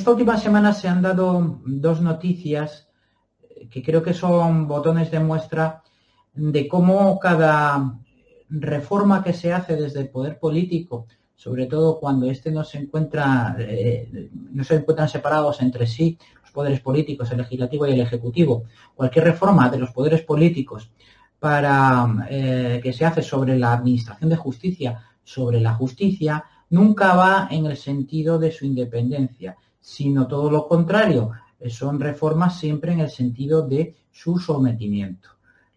esta última semana se han dado dos noticias que creo que son botones de muestra de cómo cada reforma que se hace desde el poder político, sobre todo cuando éste no se encuentra, eh, no se encuentran separados entre sí, los poderes políticos, el legislativo y el ejecutivo, cualquier reforma de los poderes políticos para eh, que se hace sobre la administración de justicia, sobre la justicia, nunca va en el sentido de su independencia, sino todo lo contrario, son reformas siempre en el sentido de su sometimiento.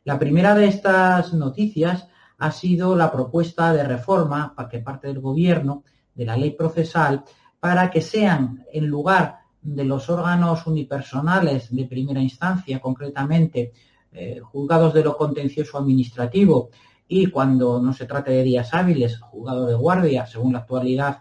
La primera de estas noticias ha sido la propuesta de reforma para que parte del gobierno de la ley procesal para que sean en lugar de los órganos unipersonales de primera instancia, concretamente eh, juzgados de lo contencioso administrativo y cuando no se trate de días hábiles, juzgado de guardia, según la actualidad,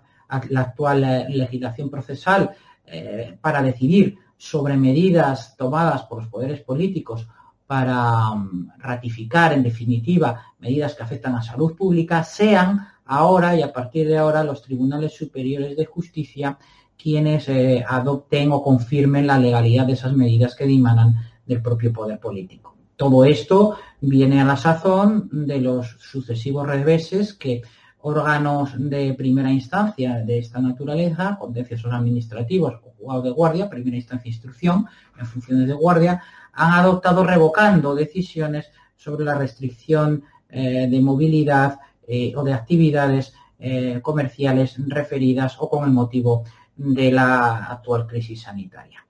la actual eh, legislación procesal, eh, para decidir sobre medidas tomadas por los poderes políticos para um, ratificar, en definitiva, medidas que afectan a salud pública, sean ahora y a partir de ahora los tribunales superiores de justicia quienes eh, adopten o confirmen la legalidad de esas medidas que dimanan del propio poder político. Todo esto viene a la sazón de los sucesivos reveses que órganos de primera instancia de esta naturaleza, contenciosos administrativos o de guardia, primera instancia instrucción, en funciones de guardia, han adoptado revocando decisiones sobre la restricción eh, de movilidad eh, o de actividades eh, comerciales referidas o con el motivo de la actual crisis sanitaria.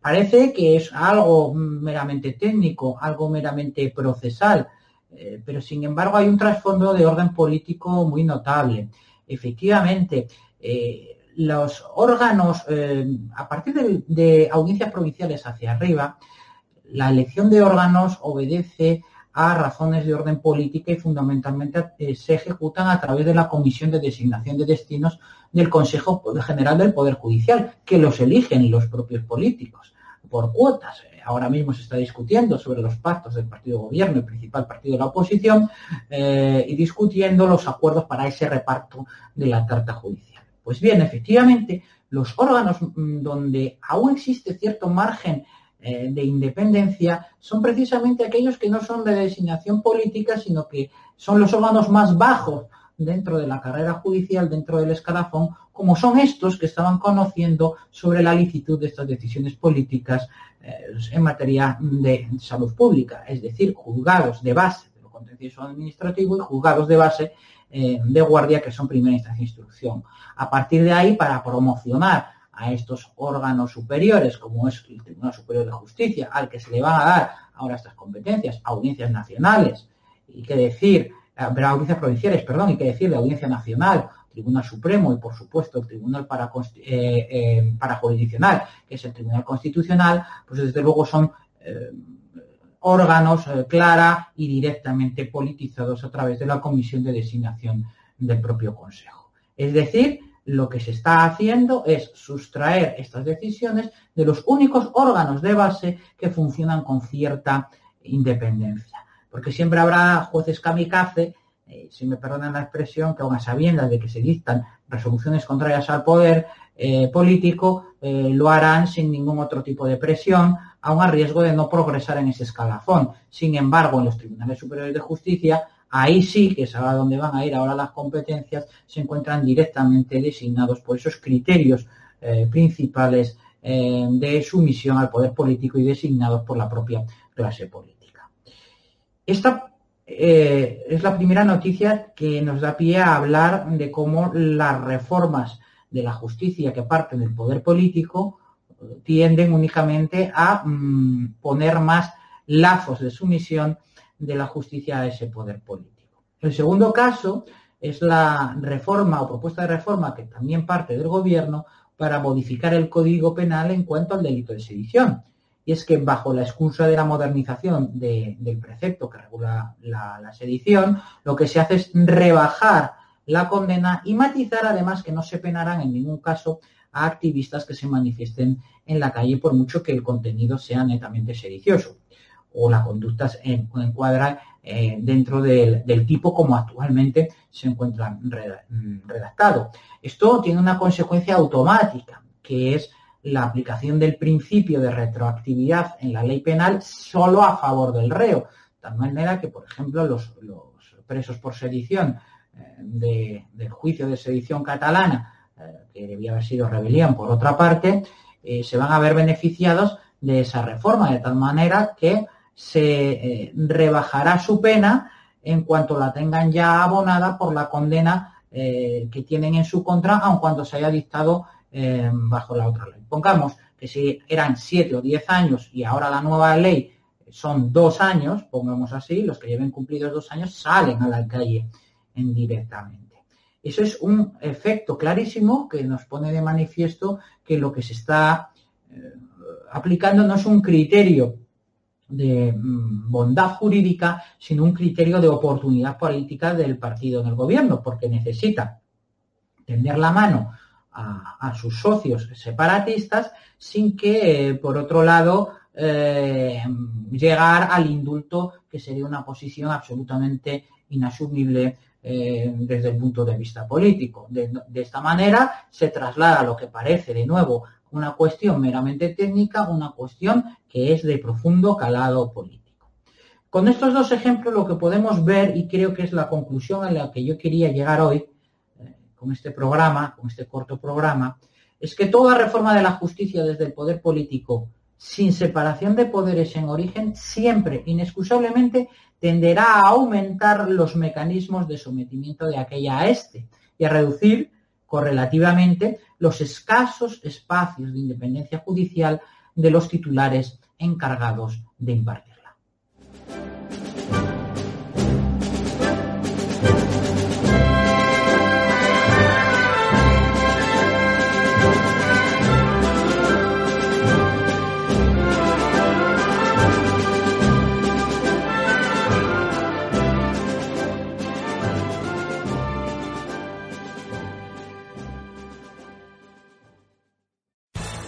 parece que es algo meramente técnico, algo meramente procesal, eh, pero sin embargo hay un trasfondo de orden político muy notable. Efectivamente, eh, los órganos, eh, a partir de, de, audiencias provinciales hacia arriba, la elección de órganos obedece a razones de orden política y fundamentalmente se ejecutan a través de la Comisión de Designación de Destinos del Consejo General del Poder Judicial, que los eligen los propios políticos por cuotas ahora mismo se está discutiendo sobre los pactos del partido gobierno, el principal partido de la oposición, eh, y discutiendo los acuerdos para ese reparto de la tarta judicial. Pues bien, efectivamente, los órganos mm, donde aún existe cierto margen eh, de independencia son precisamente aquellos que no son de designación política, sino que son los órganos más bajos dentro de la carrera judicial, dentro del escalafón, como son estos que estaban conociendo sobre la licitud de estas decisiones políticas eh, en materia de salud pública, es decir, juzgados de base de lo contencioso administrativo y juzgados de base eh, de guardia que son primera instancia de instrucción. A partir de ahí, para promocionar a estos órganos superiores, como es el Tribunal Superior de Justicia, al que se le van a dar ahora estas competencias, audiencias nacionales, y que decir, eh, audiencias provinciales, perdón, y que decir de Audiencia Nacional, Tribunal Supremo y, por supuesto, el Tribunal para, eh, eh, para Jurisdiccional, que es el Tribunal Constitucional, pues desde luego son órganos clara y directamente politizados a través de la Comisión de Designación del propio Consejo. Es decir, lo que se está haciendo es sustraer estas decisiones de los únicos órganos de base que funcionan con cierta independencia. Porque siempre habrá jueces kamikaze eh, si me perdonan la expresión, que aún a sabiendas de que se dictan resoluciones contrarias al poder eh, político, eh, lo harán sin ningún otro tipo de presión, aún a riesgo de no progresar en ese escalafón. Sin embargo, en los tribunales superiores de justicia, ahí sí, que es a donde van a ir ahora las competencias, se encuentran directamente designados por esos criterios principales de sumisión al poder político y designados por la propia clase política. Esta eh, es la primera noticia que nos da pie a hablar de cómo las reformas de la justicia que parten del poder político tienden únicamente a mm, poner más lazos de sumisión de la justicia a ese poder político. El segundo caso es la reforma o propuesta de reforma que también parte del gobierno para modificar el Código Penal en cuanto al delito de sedición. Y es que bajo la excusa de la modernización del precepto que regula la, sedición, lo que se hace es rebajar la condena y matizar además que no se penarán en ningún caso a activistas que se manifiesten en la calle por mucho que el contenido sea netamente sedicioso o la conducta encuadra eh, dentro del, tipo como actualmente se encuentra redactado. Esto tiene una consecuencia automática, que es la aplicación del principio de retroactividad en la ley penal solo a favor del reo. De tal manera que, por ejemplo, los, presos por sedición eh, del juicio de sedición catalana, eh, que debía haber sido rebelión por otra parte, se van a ver beneficiados de esa reforma, de tal manera que se eh, rebajará su pena en cuanto la tengan ya abonada por la condena eh, que tienen en su contra, aun cuando se haya dictado eh, bajo la otra ley. Pongamos que si eran siete o diez años y ahora la nueva ley son dos años, pongamos así, los que lleven cumplidos dos años salen a la calle indirectamente. Eso es un efecto clarísimo que nos pone de manifiesto que lo que se está aplicando no es un criterio de mm, bondad jurídica, sino un criterio de oportunidad política del partido en el gobierno, porque necesita tender la mano a, sus socios separatistas sin que, eh, por otro lado, eh, llegar al indulto, que sería una posición absolutamente inasumible eh, desde el punto de vista político. De, esta manera se traslada lo que parece, de nuevo, una cuestión meramente técnica, una cuestión que es de profundo calado político. Con estos dos ejemplos lo que podemos ver, y creo que es la conclusión a la que yo quería llegar hoy, con este programa, con este corto programa, es que toda reforma de la justicia desde el poder político, sin separación de poderes en origen, siempre, inexcusablemente, tenderá a aumentar los mecanismos de sometimiento de aquella a este y a reducir correlativamente los escasos espacios de independencia judicial de los titulares encargados de impartir.